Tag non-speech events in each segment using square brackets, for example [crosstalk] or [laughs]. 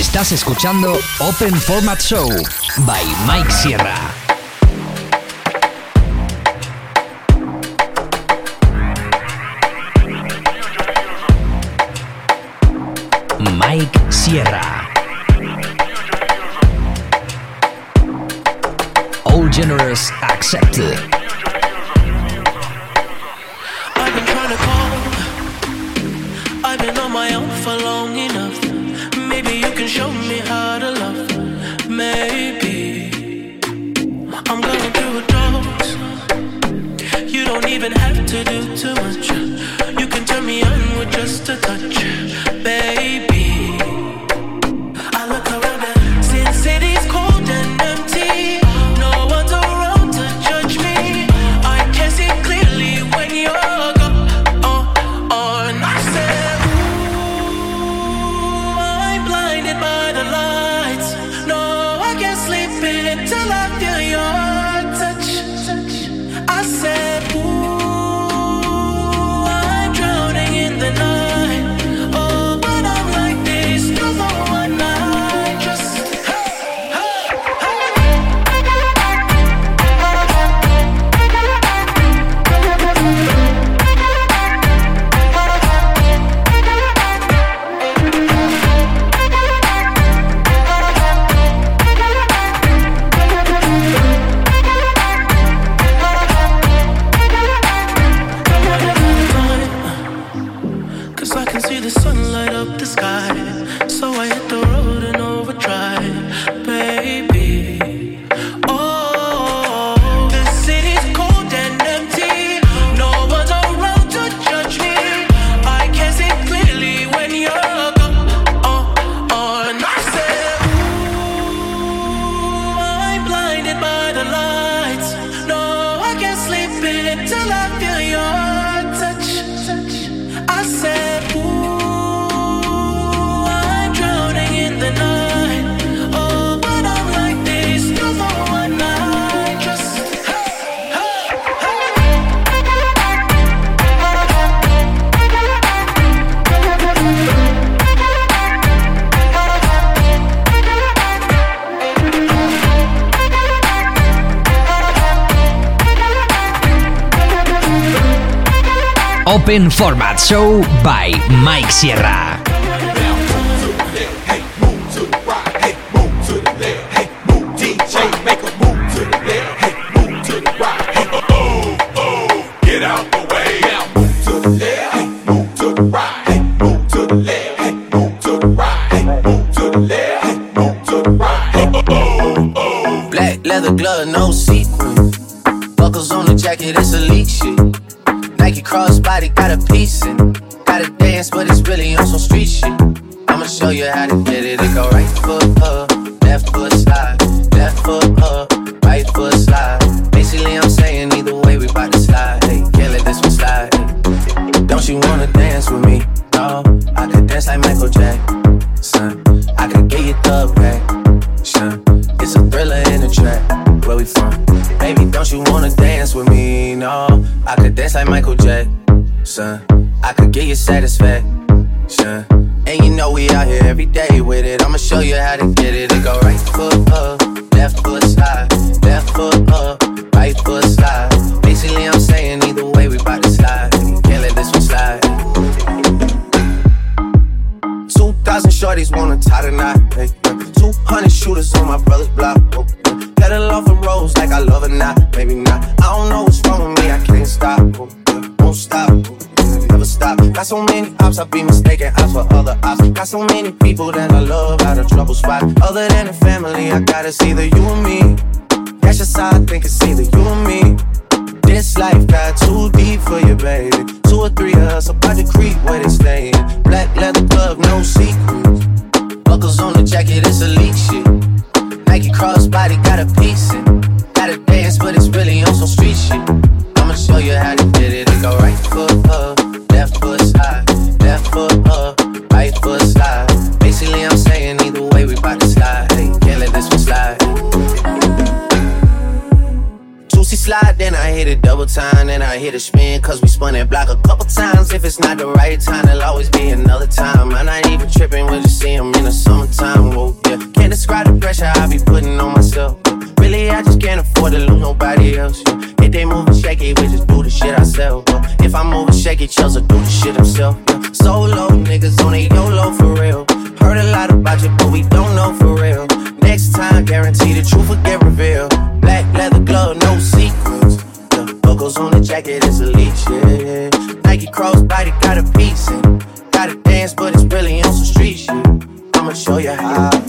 Estás escuchando Open Format Show by Mike Sierra. Mike Sierra. All Generous Accepted. Open Format Show by Mike Sierra. son. I could get you satisfaction. And you know we out here every day with it. I'ma show you how to get it. It go right foot up, left foot slide, left foot up, right foot slide. Basically, I'm saying either way, we bout to slide. Can't let this one slide. Two thousand shorties wanna tie the knot. Hey, Two hundred shooters on my brother's block. Oh, a off the rose like I love it not, maybe not. I don't know what's wrong with me, I can't stop. Oh, won't stop. Got so many ops, I've been mistaken ops for other ops. Got so many people that I love out of trouble spot. Other than the family, I gotta see the you and me. That's just how I think it's either you and me. This life got too deep for you, baby. Two or three of us about to creep where they staying. Black leather glove, no secrets. Buckles on the jacket, it's elite shit. Nike crossbody, got a piece in. Gotta dance, but it's really on some street shit. I'ma show you how to get it. It go right foot up hit it double time, then I hit a spin. Cause we spun that block a couple times. If it's not the right time, it'll always be another time. I'm not even tripping, we'll just see him in the summertime. Whoa, yeah. Can't describe the pressure I be putting on myself. Really, I just can't afford to lose nobody else. If they move and shake it, we just do the shit ourselves. Uh, if I'm over shaky, it, Chelsea do the shit himself. Uh, solo niggas on a YOLO for real. Heard a lot about you, but we don't know for real. Next time, guarantee the truth will get revealed. Black leather glove, no secrets. Logos on the jacket is elite shit. Nike crossbody got a piece in. Gotta dance, but it's really on some street shit. I'ma show you how.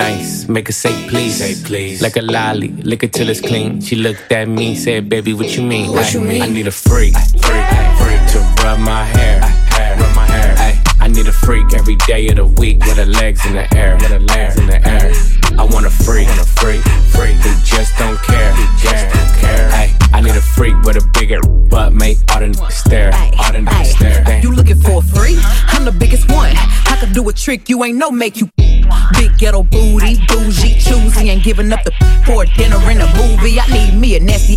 Nice, make her say please. Say please. Like a lolly, lick it till it's clean. She looked at me, said, baby, what you mean? What you mean? I need a freak, freak, freak to rub my hair, hair, rub my hair. I need a freak every day of the week with her legs in the air, with her legs in the air. I want a freak, want a freak, freak who just don't care, who just don't care. I need a freak with a bigger butt, make all the niggas stare, all the niggas stare. Ay. You looking for a free? I'm the biggest one. I could do a trick you ain't no make you. Big ghetto booty, bougie, choosy, ain't giving up the for a dinner and a movie. I need me a nasty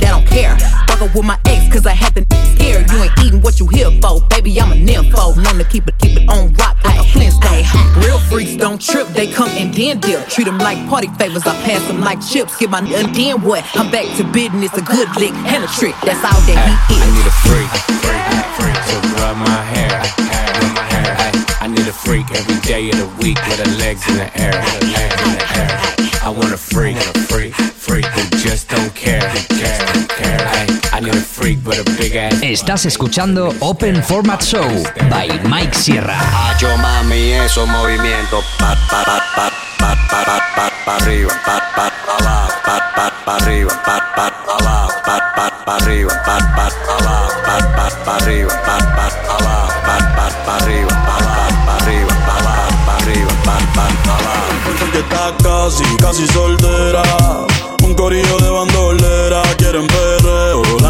that don't care. Fuck up with my ex, cause I had the scared. You ain't eating what you here for, baby. I'm a nympho. Known to keep it, keep it on rock like a Flintstone. Real freaks don't trip, they come and then dip. Treat them like party favors, I pass them like chips. Get my and then what? I'm back to business, a good lick and a trick. That's all that he I need a freak, freak, freak to rub my hair, hair, rub my hair. I need a freak every day of the week with her legs in the air, her legs in the air. I want a freak, a freak, freak who Estás escuchando Open Format Show by Mike Sierra. Hacho mami, esos movimientos. Pat, pat, pat, pat, pat, pat, pat, arriba, pat, pat, abajo, pat, pat, arriba, pat, pat, abajo, pat, pat, pat, arriba, pat, pat, abajo, pat, pat, pat, arriba, pat, pat, abajo, pat, pat, pat, arriba, pat, pat, pat, arriba, pat, pat, pat, arriba, pat, pat, abajo. Que está casi, casi soltera, un corillo de bandolera, quieren ver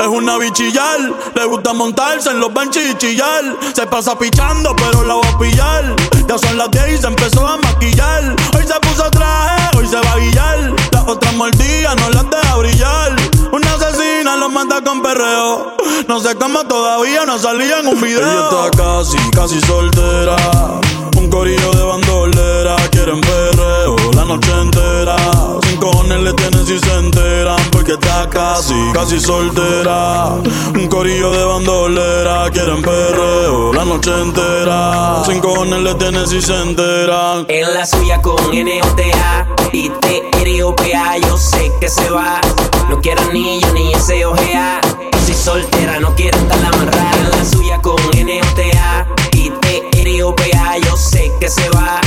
Es una bichillar, le gusta montarse en los benches y chillar. Se pasa pichando, pero la voy a pillar. Ya son las 10 y se empezó a maquillar. Hoy se puso traje, hoy se va a guillar. Las otras mordidas no las deja brillar. Una asesina lo manda con perreo. No sé cómo todavía no salía en un video. Ella está casi, casi soltera. Un corillo de bandolera. Quieren perreo la noche entera. Si se enteran. Porque está casi, casi soltera. Un corillo de bandolera. Quieren perreo la noche entera. Sin cojones le tienen si se enteran. En la suya con N-O-T-A y T-R-O-P-A Yo sé que se va No quiero anillo ni ese ojea Si soltera no quiere estar amarrada En la suya con N-O-T-A y T-R-O-P-A Yo sé que se va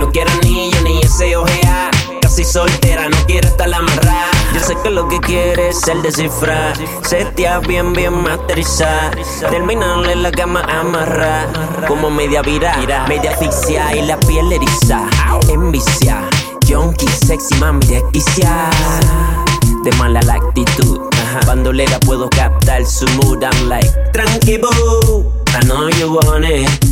No quiero anillo ni ese ojea Casi soltera no quiere estar amarrada. Yo sé que lo que quiere es el descifrar. Setea bien, bien masterizar. Terminarle la cama amarrar. Como media vira, media asfixia Y la piel eriza, envicia Junkie, sexy, mami, desquicia. De mala la actitud Bandolera puedo captar su mood I'm like, tranqui I know you want it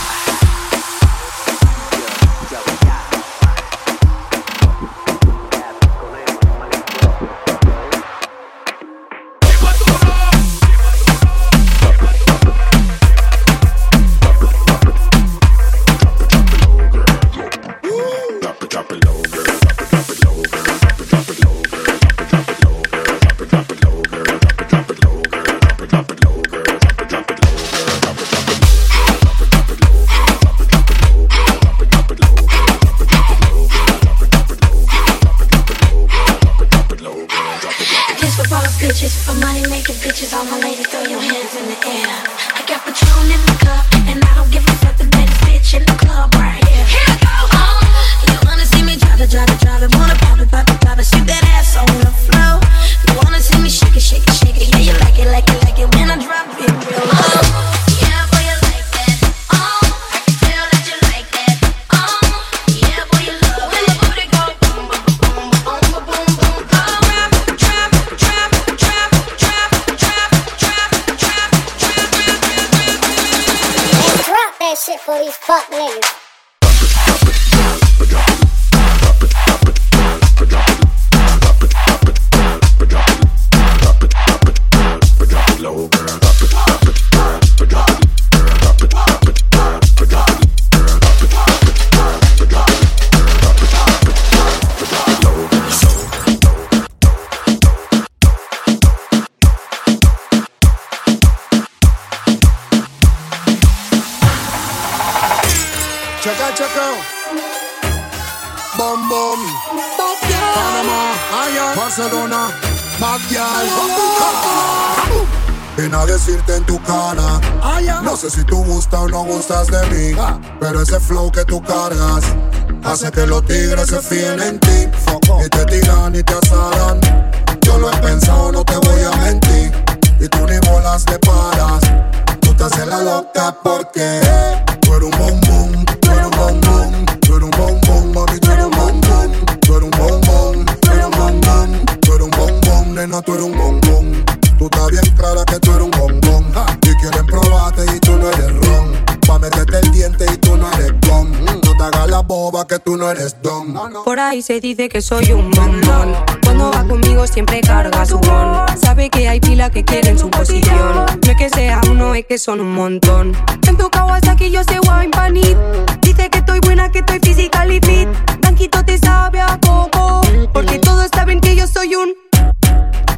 chocolate. Tú eres un bombón, tú eres un bombón, tú eres un bombón, mami, tú eres un bombón, tú eres un bombón, tú eres un bombón, tú un bombón, nena, tú eres un bombón. Tú estás bien clara que tú eres un bombón. Y quieren probarte y tú no eres ron. Pa' meterte el diente y tú no eres don. Mm. No te hagas la boba que tú no eres don. Por ahí se dice que soy un bombón va conmigo siempre carga su bon. Sabe que hay pila que quieren su posición. No es que sea uno, es que son un montón. En tu Kawasaki yo sé wine panit. Dice que estoy buena, que estoy physical y fit. Blanquito te sabe a coco. Porque todos saben que yo soy un.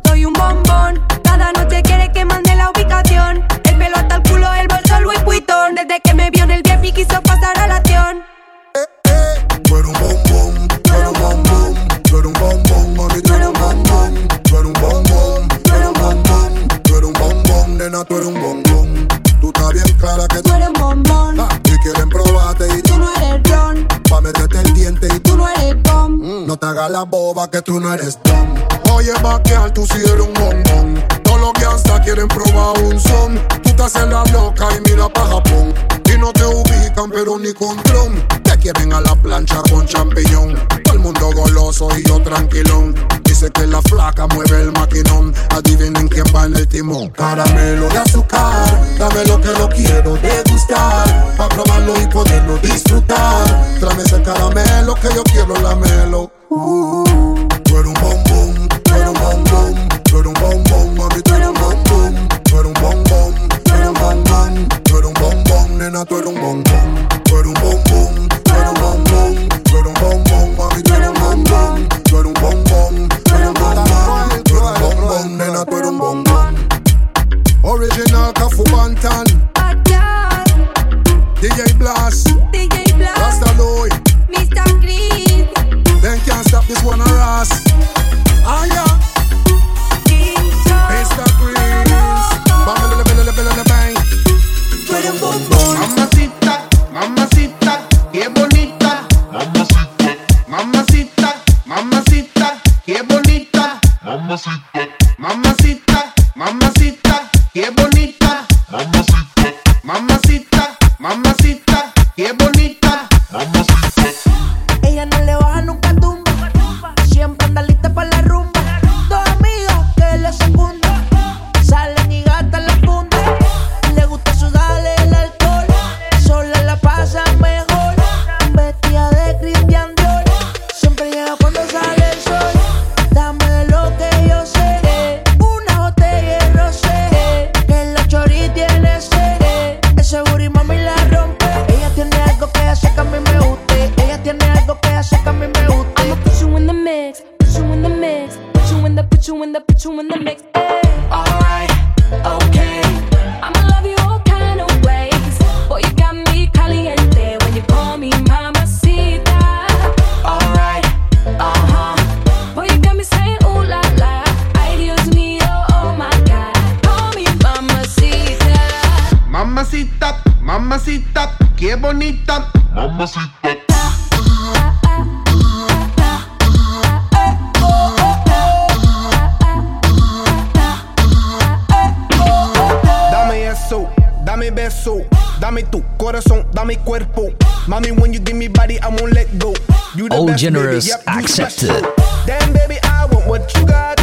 Soy un bombón. Cada noche quiere que mande la ubicación. la boba que tú no eres tan. Oye, maquial, tú sí eres un bombón. Todos los que hasta quieren probar un son. Tú te haces la loca y mira pa' Japón. Y no te ubican, pero ni con tron. Te quieren a la plancha con champiñón. Todo el mundo goloso y yo tranquilón. Dice que la flaca mueve el maquinón. Adivinen quién va en el timón. Caramelo de azúcar, dame lo que lo quiero degustar. Pa' probarlo y poderlo disfrutar. Tráeme ese caramelo que yo quiero lamelo. Uh, mami, nena, tú eres un bombón. dame beso, dame tu corazón, dame cuerpo. Mommy, when you give me body, I won't let go. You the All best, generous baby. Yep, accepted. Damn, baby, I want what you got.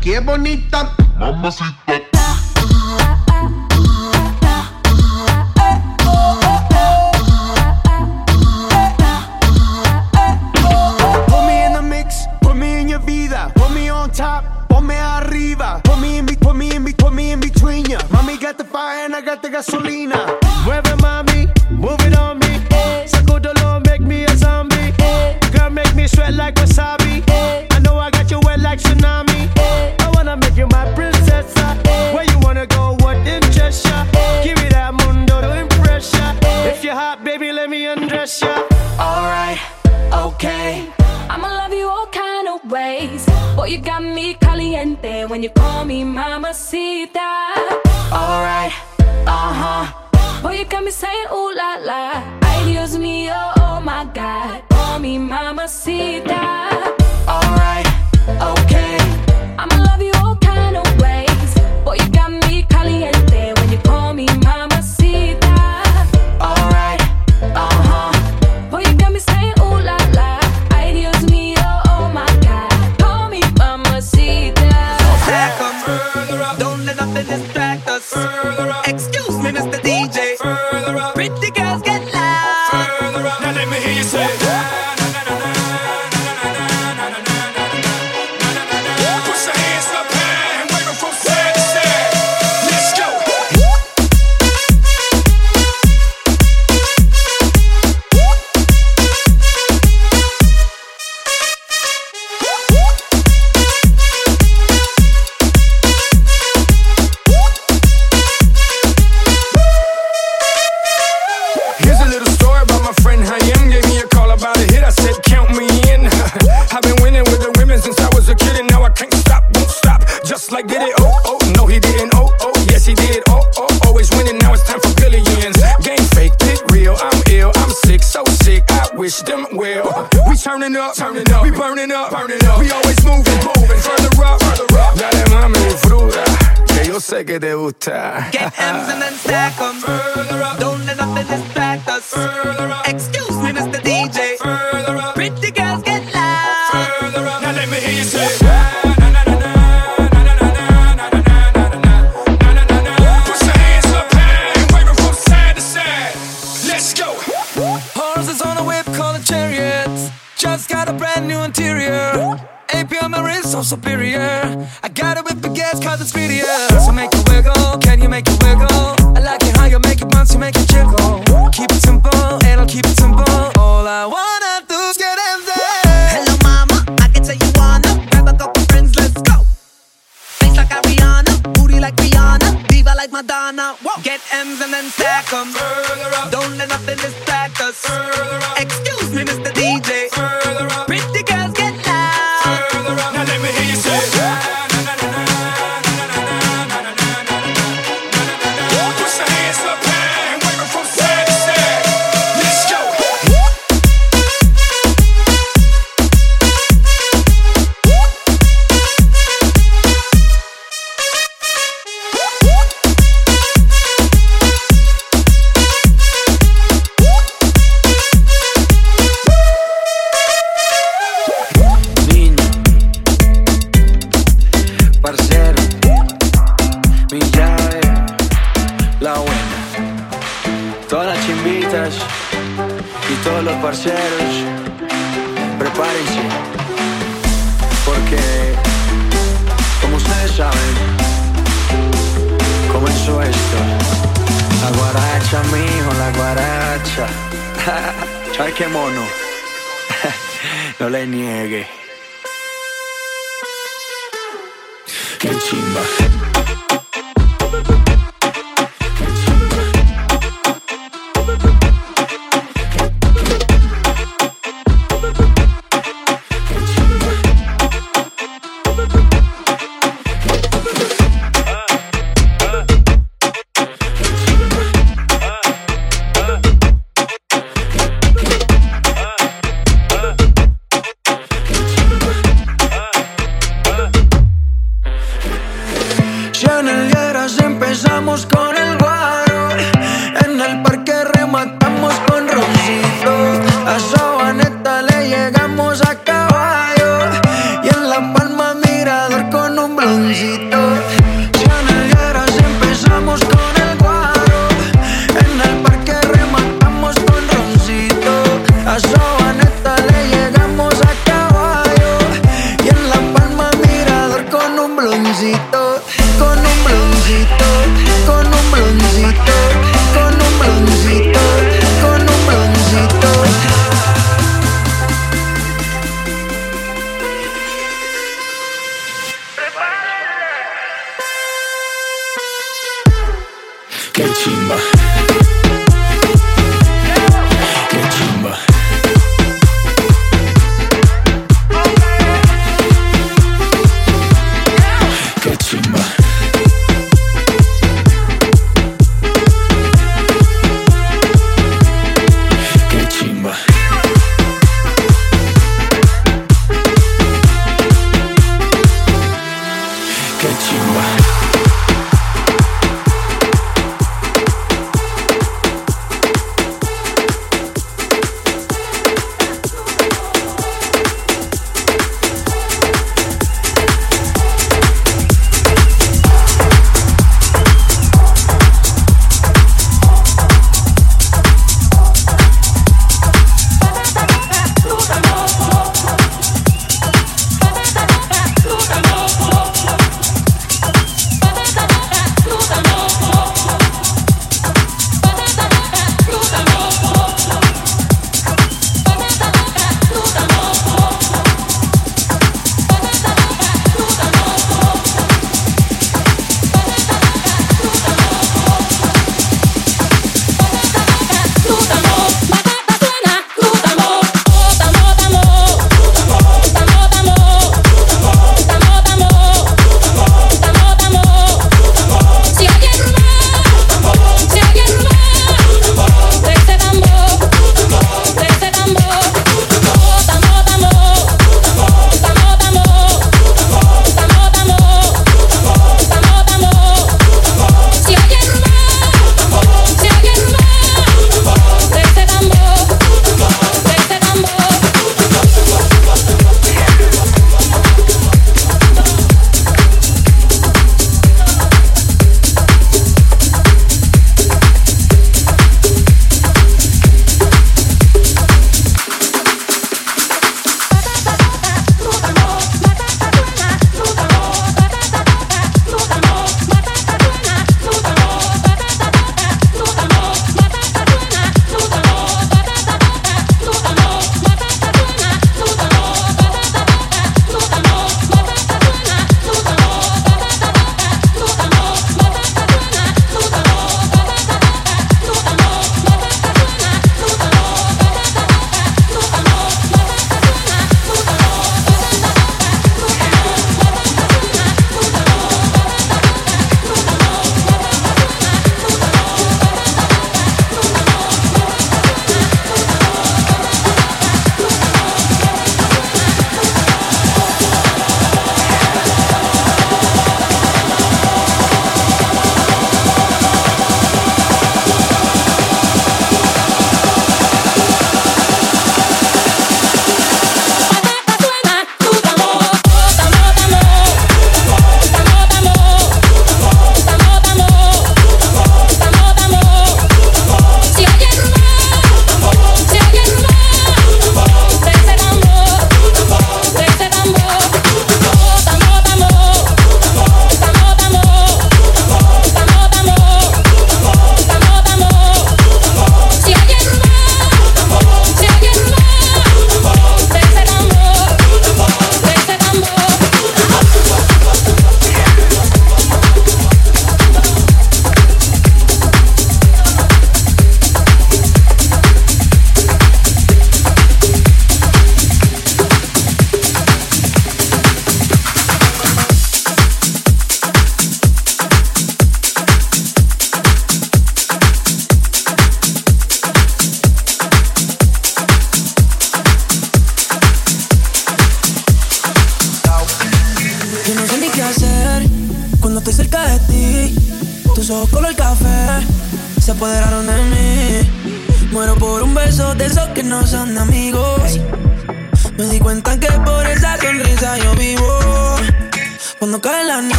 qué bonita. Mamacita. la. Ay, Dios mío, oh my God. Oh, mi mamacita. pure memories so superior. I got it with the gas cause it's prettier. So make it wiggle, can you make it wiggle? I like it how you make it bounce, you make it jiggle. Keep it simple, and I'll keep it simple. All I wanna do is get in there. Hello mama, I can tell you wanna grab a couple friends, let's go. Face like Ariana, booty like Rihanna, diva like Madonna. Whoa. Get M's and then stack 'em. Don't let nothing distract us.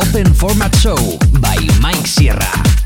Open Format Show by Mike Sierra.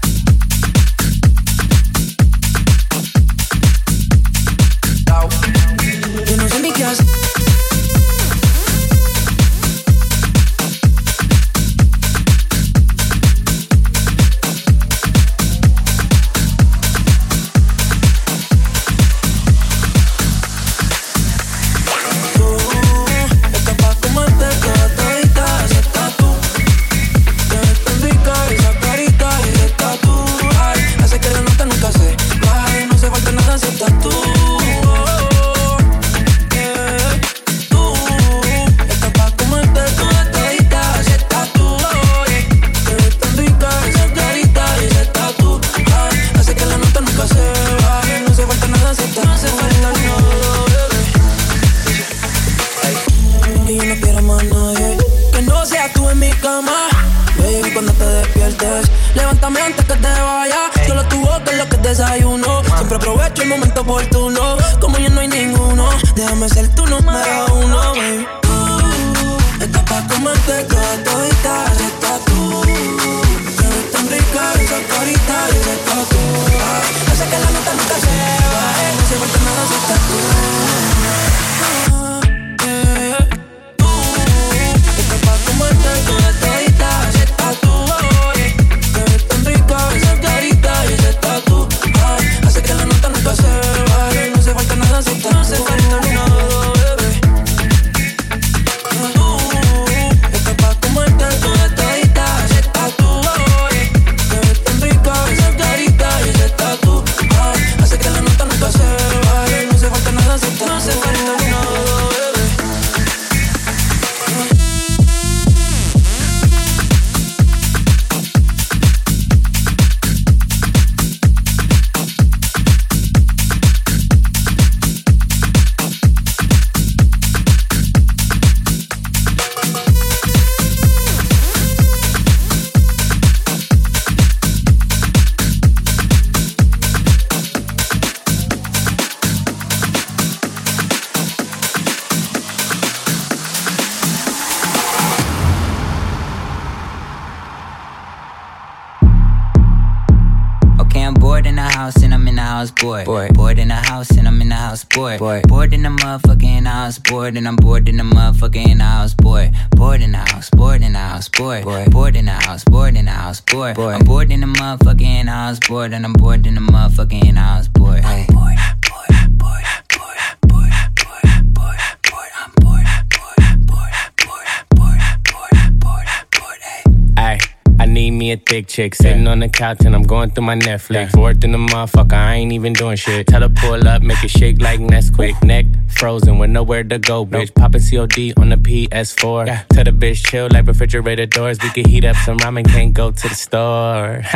My Netflix. Bored in the motherfucker, I ain't even doing shit. Tell her pull up, make it shake like Nesquik. Neck frozen with nowhere to go, bitch. Poppin' COD on the PS4. Tell the bitch chill like refrigerator doors. We can heat up some ramen, can't go to the store. [laughs]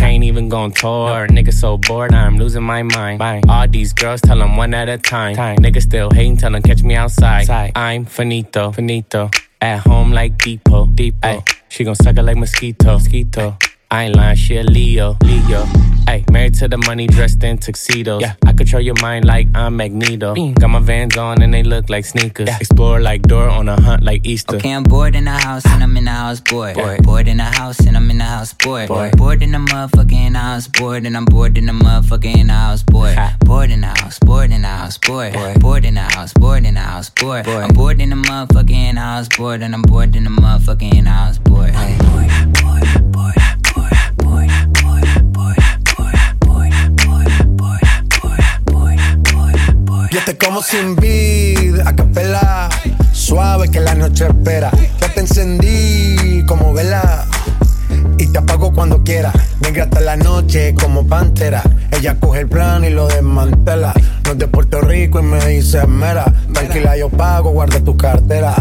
Can't even go on tour. Nigga so bored, I'm losing my mind. All these girls tell them one at a time. Nigga still hating, tell them catch me outside. I'm finito, finito. At home like Depot, Depot. She gon' suck it like mosquito, mosquito. I ain't lying, she a Leo, Leo. Ay, married to the money, dressed in tuxedos. Yeah, I control your mind like I'm Magneto. Got my vans on and they look like sneakers. Explore like Dora on a hunt like Easter. Okay, I'm bored in the house and I'm in the house bored. Bored, bored in the house and I'm in the house bored. Bored, bored in the motherfucking house bored and I'm bored in the motherfucking house bored. Bored in the house, bored in the house bored. Bored in the house, bored in the house bored. I'm bored in the motherfucking house bored and I'm bored in the motherfucking house bored. Hey. Bored, bored, bored, bored, bored, Yo te como sin vid, a capela, suave que la noche espera. Ya te encendí como vela y te apago cuando quiera. Negra hasta la noche como pantera. Ella coge el plan y lo desmantela. No es de Puerto Rico y me dice mera. Tranquila, yo pago, guarda tu cartera.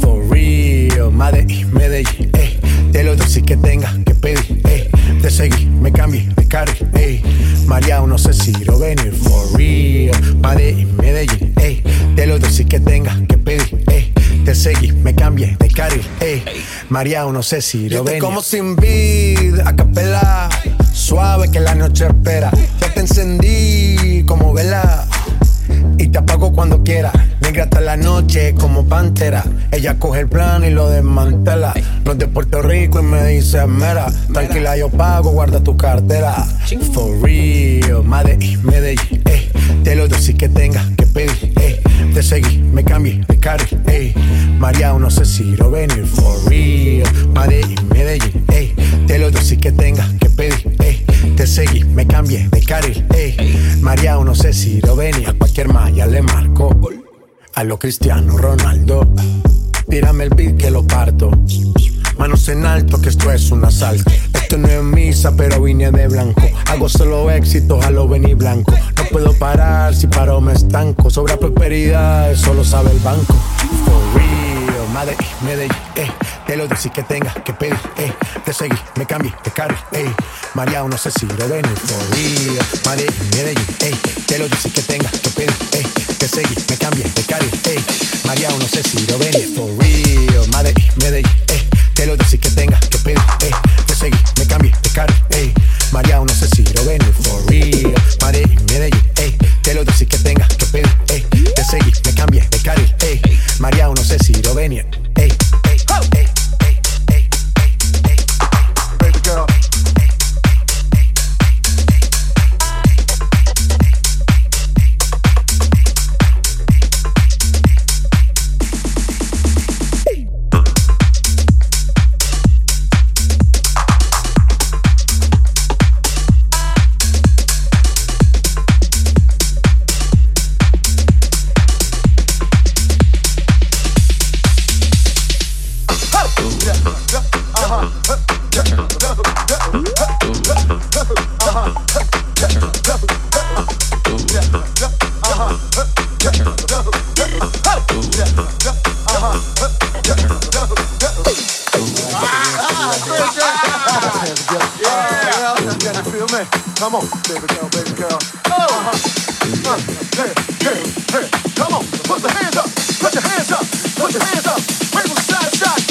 For real, Medellín, Medellín, eh. Te lo doy que tenga que pedir, eh. Te seguí, me cambié de carry, eh. María, no sé si lo venir. For real, Medellín, Medellín, eh. Te lo doy que tenga que pedir, eh. Te seguí, me cambié de carril, eh. María, no sé si lo venir. como sin vida, a capela. Suave que la noche espera. Ya te encendí como vela y te apago cuando quiera. Negra hasta la noche como pantera. Ella coge el plan y lo desmantela. No de Puerto Rico y me dice mera. Tranquila, yo pago, guarda tu cartera. For real, Medellín, Medellín, eh. Te lo doy que tenga que pedir, eh. Te seguí, me cambié de carril, eh. María, no sé si lo venir. For real, Medellín, Medellín, eh. Te lo doy que tenga que pedir, eh. Te seguí, me cambié de carril, eh. María, no sé si lo venía. Cualquier malla le marco. A lo Cristiano Ronaldo. Tírame el beat que lo parto. Manos en alto, que esto es un asalto. Esto no es misa, pero vine de blanco. Hago solo éxito, a lo venir blanco. No puedo parar, si paro me estanco. Sobra prosperidad, eso lo sabe el banco. Medellín, Medellín, eh. Te lo decís que tenga que pedir, eh. Te seguí, me cambié de carro, eh. María, no sé si lo ven, for real. Medellín, Medellín, eh. Te lo decís que tenga que pedir, eh. Te seguí, me cambié de carro, eh. María, no sé si lo ven, for real. Medellín, Medellín, eh. Te lo decís que tenga que pedir, eh. Te seguí, me cambié de carro, eh. María, no sé si lo ven, for real. Medellín, Medellín, eh. Te lo decís que tenga que pedir, eh. Me cambié de carro, eh. María, no sé si lo ven, eh. eh, Come on, baby girl, baby girl. Oh, uh, hey, hey, hey, come on, put the hands up, put your hands up, put your hands up, wave them side side,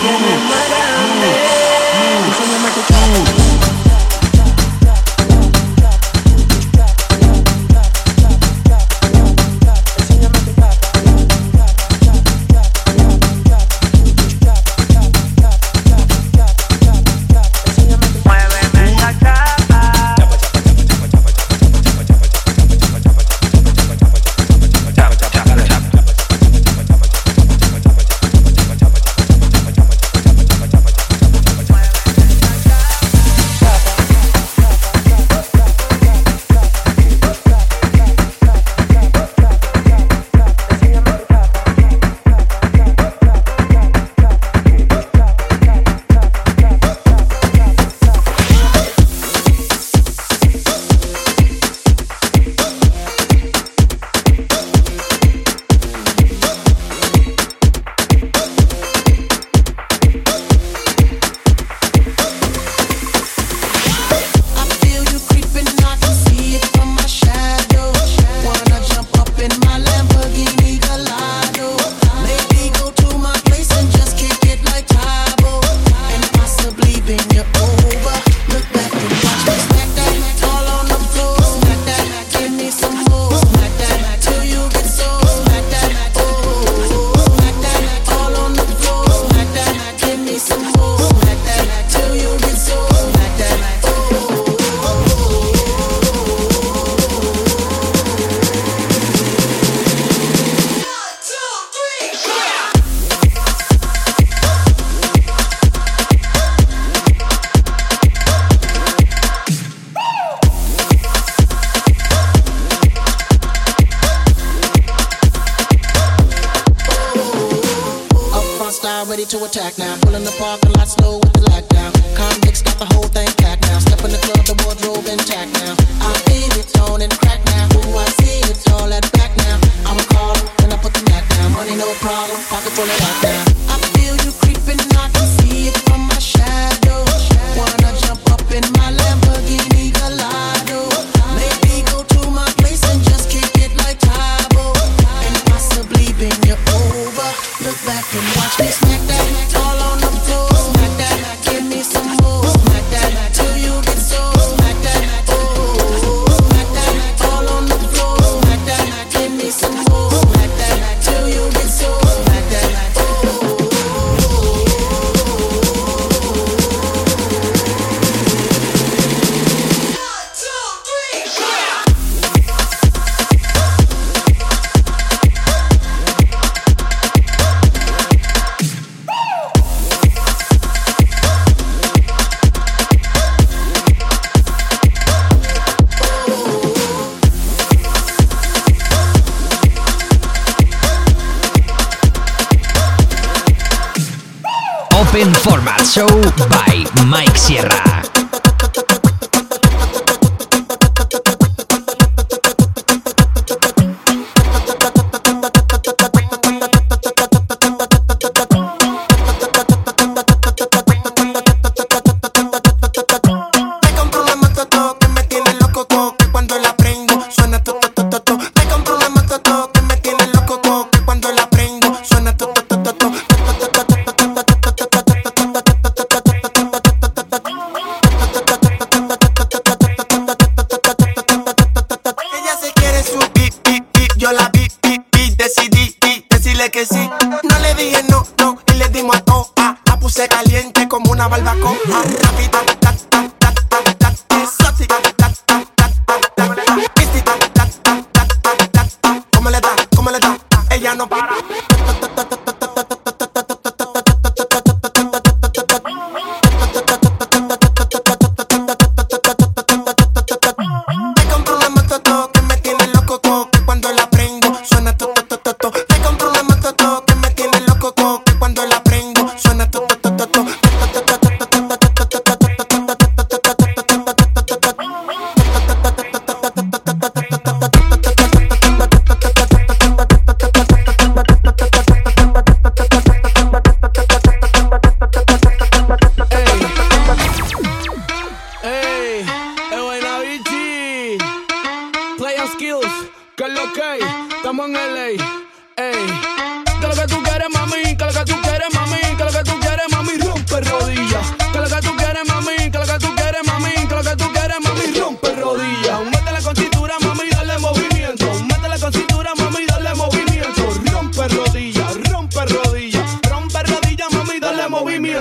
tienes más grande? Enséñame tu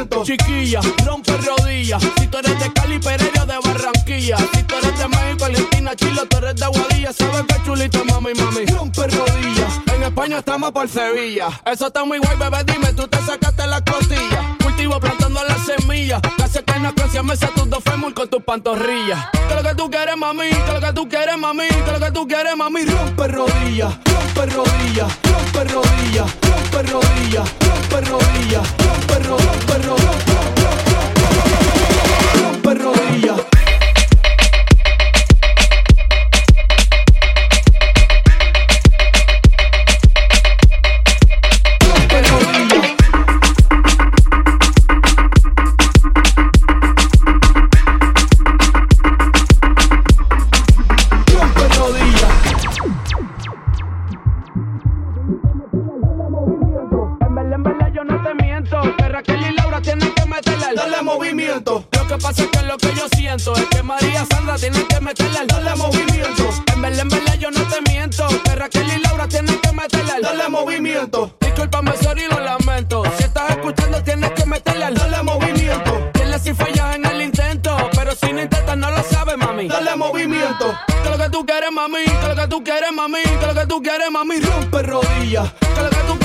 Chiquilla, rompe rodillas. Si tú eres de Cali, Pereira, de Barranquilla. Si tú eres de México, Argentina, Chile, tú eres de Aguadilla. Sabes que chulita, mami, mami. Rompe rodillas. En España estamos por Sevilla. Eso está muy guay, bebé, dime, tú te sacaste las costillas. Cultivo plantando las semillas. Casi que no crece, me sé tus dos fémur con tus pantorrillas. Que lo que tú quieres, mami, que lo que tú quieres, mami, que lo que tú quieres, mami. Rompe rodillas, rompe rodillas, rompe rodillas, rompe rodillas, rompe rodillas, rompe rodillas, rompe rodillas. Siento Es que María Sandra tiene que meterle al dale movimiento. En verdad, en verdad yo no te miento. Que Raquel y Laura tienen que meterle al dale movimiento. Discúlpame, sorry, lo lamento. Si estás escuchando tienes que meterle al dale movimiento. Tienes si fallas en el intento Pero si no intentas no lo sabes, mami. Dale movimiento. Que lo que tú quieres, mami. Que lo que tú quieres, mami. Que lo que tú quieres, mami. Rompe rodillas. Que lo que tú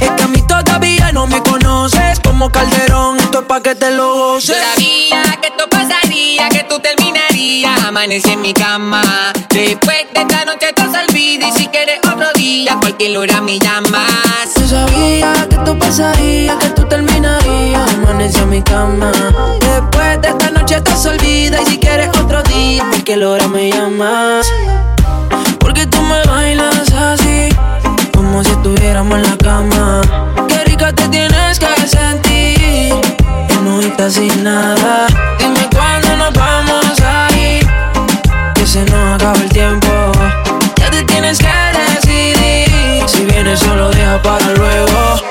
Es que a mí todavía no me conoces. Como Calderón, esto es pa' que te lo goces. Sabía que esto pasaría, que tú terminarías. Amanecí en mi cama. Después de esta noche te olvida. Y si quieres otro día, cualquier hora me llamas. Yo sabía que esto pasaría, que tú terminarías. Amanecí en mi cama. Después de esta noche te olvida. Y si quieres otro día, cualquier hora me llamas. Porque tú me bailas así, como si estuviéramos en la cama. Qué rica te tienes que sentir, y no estás sin nada. Dime cuándo nos vamos a ir, que se nos acaba el tiempo. Ya te tienes que decidir, si vienes solo deja para luego.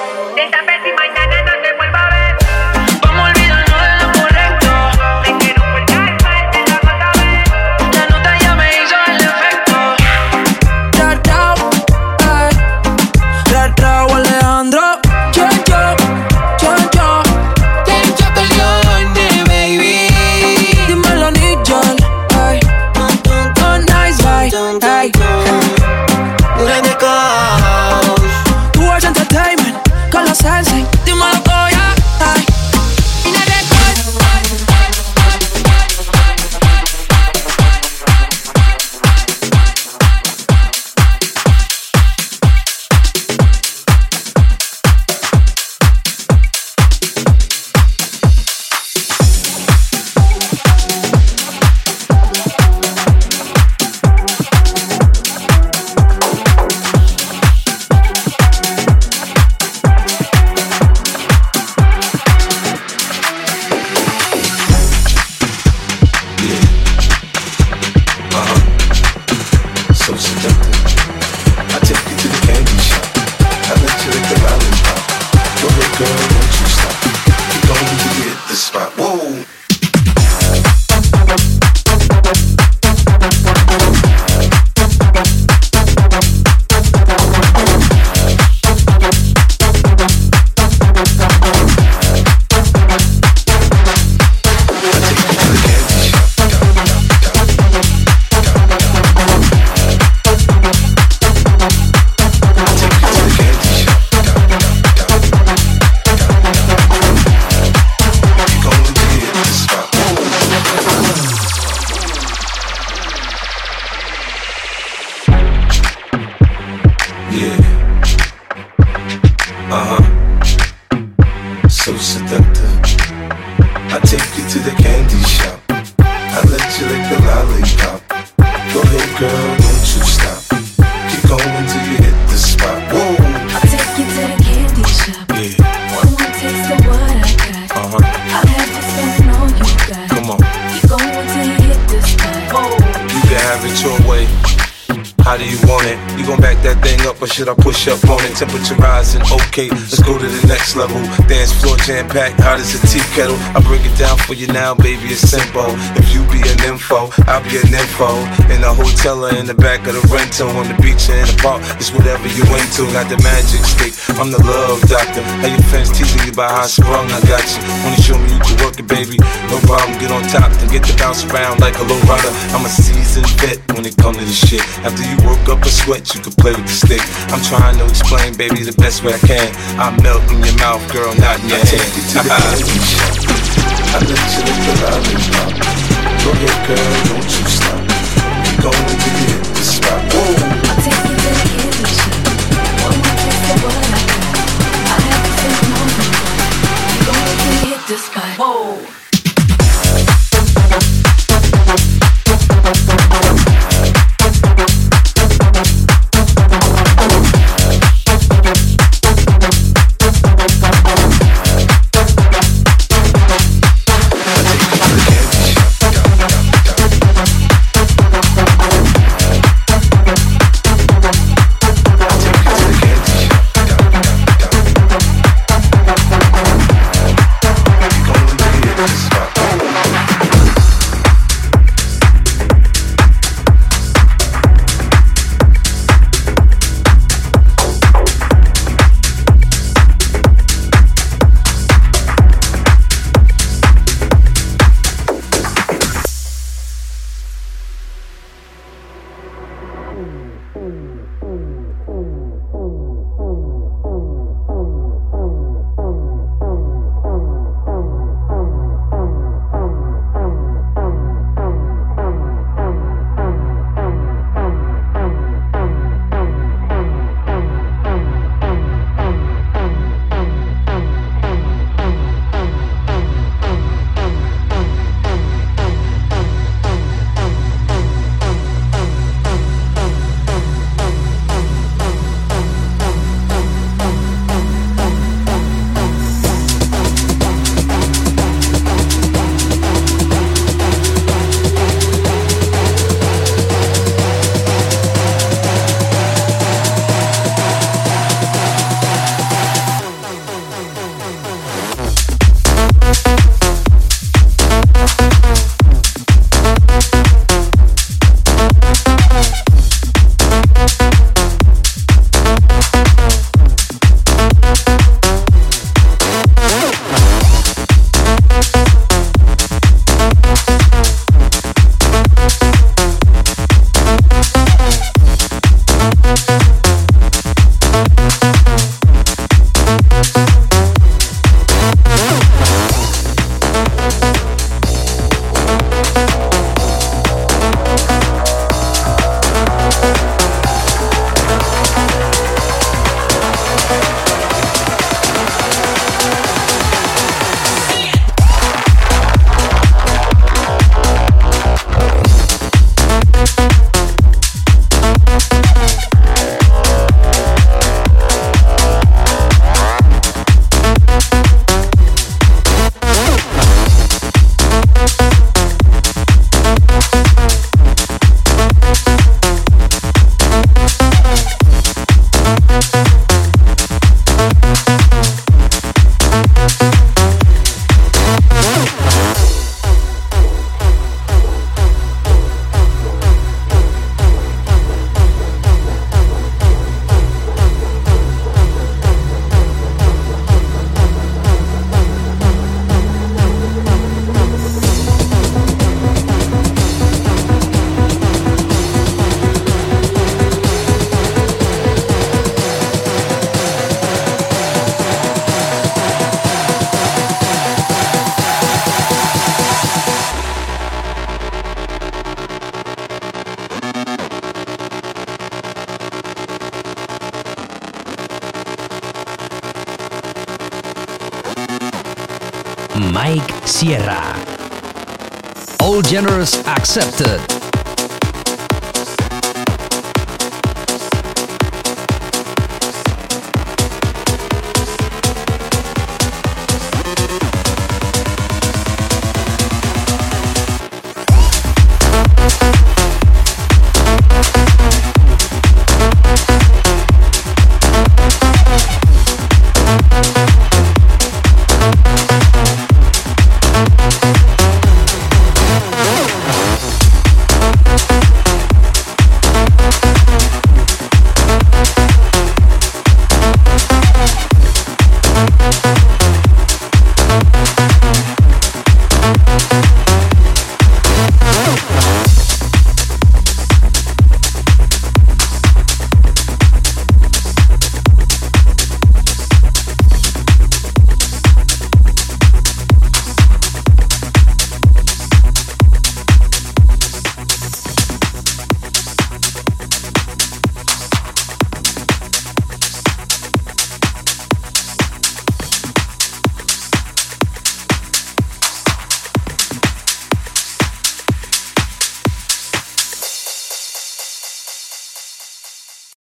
Con los jam packed, hot as a tea kettle. I break it down for you now, baby, it's simple. If you be an info, I'll be an info. In the hotel or in the back of the rental, on the beach or in the park, it's whatever you into. Got the magic stick, I'm the love doctor. How your fans teasing you about how I sprung, I got you. Wanna show me you can work it, baby? No problem, get on top and get to bounce around like a low rider. I'm a seasoned vet when it comes to this shit. After you work up a sweat, you can play with the stick. I'm trying to explain, baby, the best way I can. I melt in your mouth, girl, not in your hand. Take you to the candy shop. I let you lick the lollipop. Go ahead, girl, don't you stop. Going hit the Sierra. All genres accepted.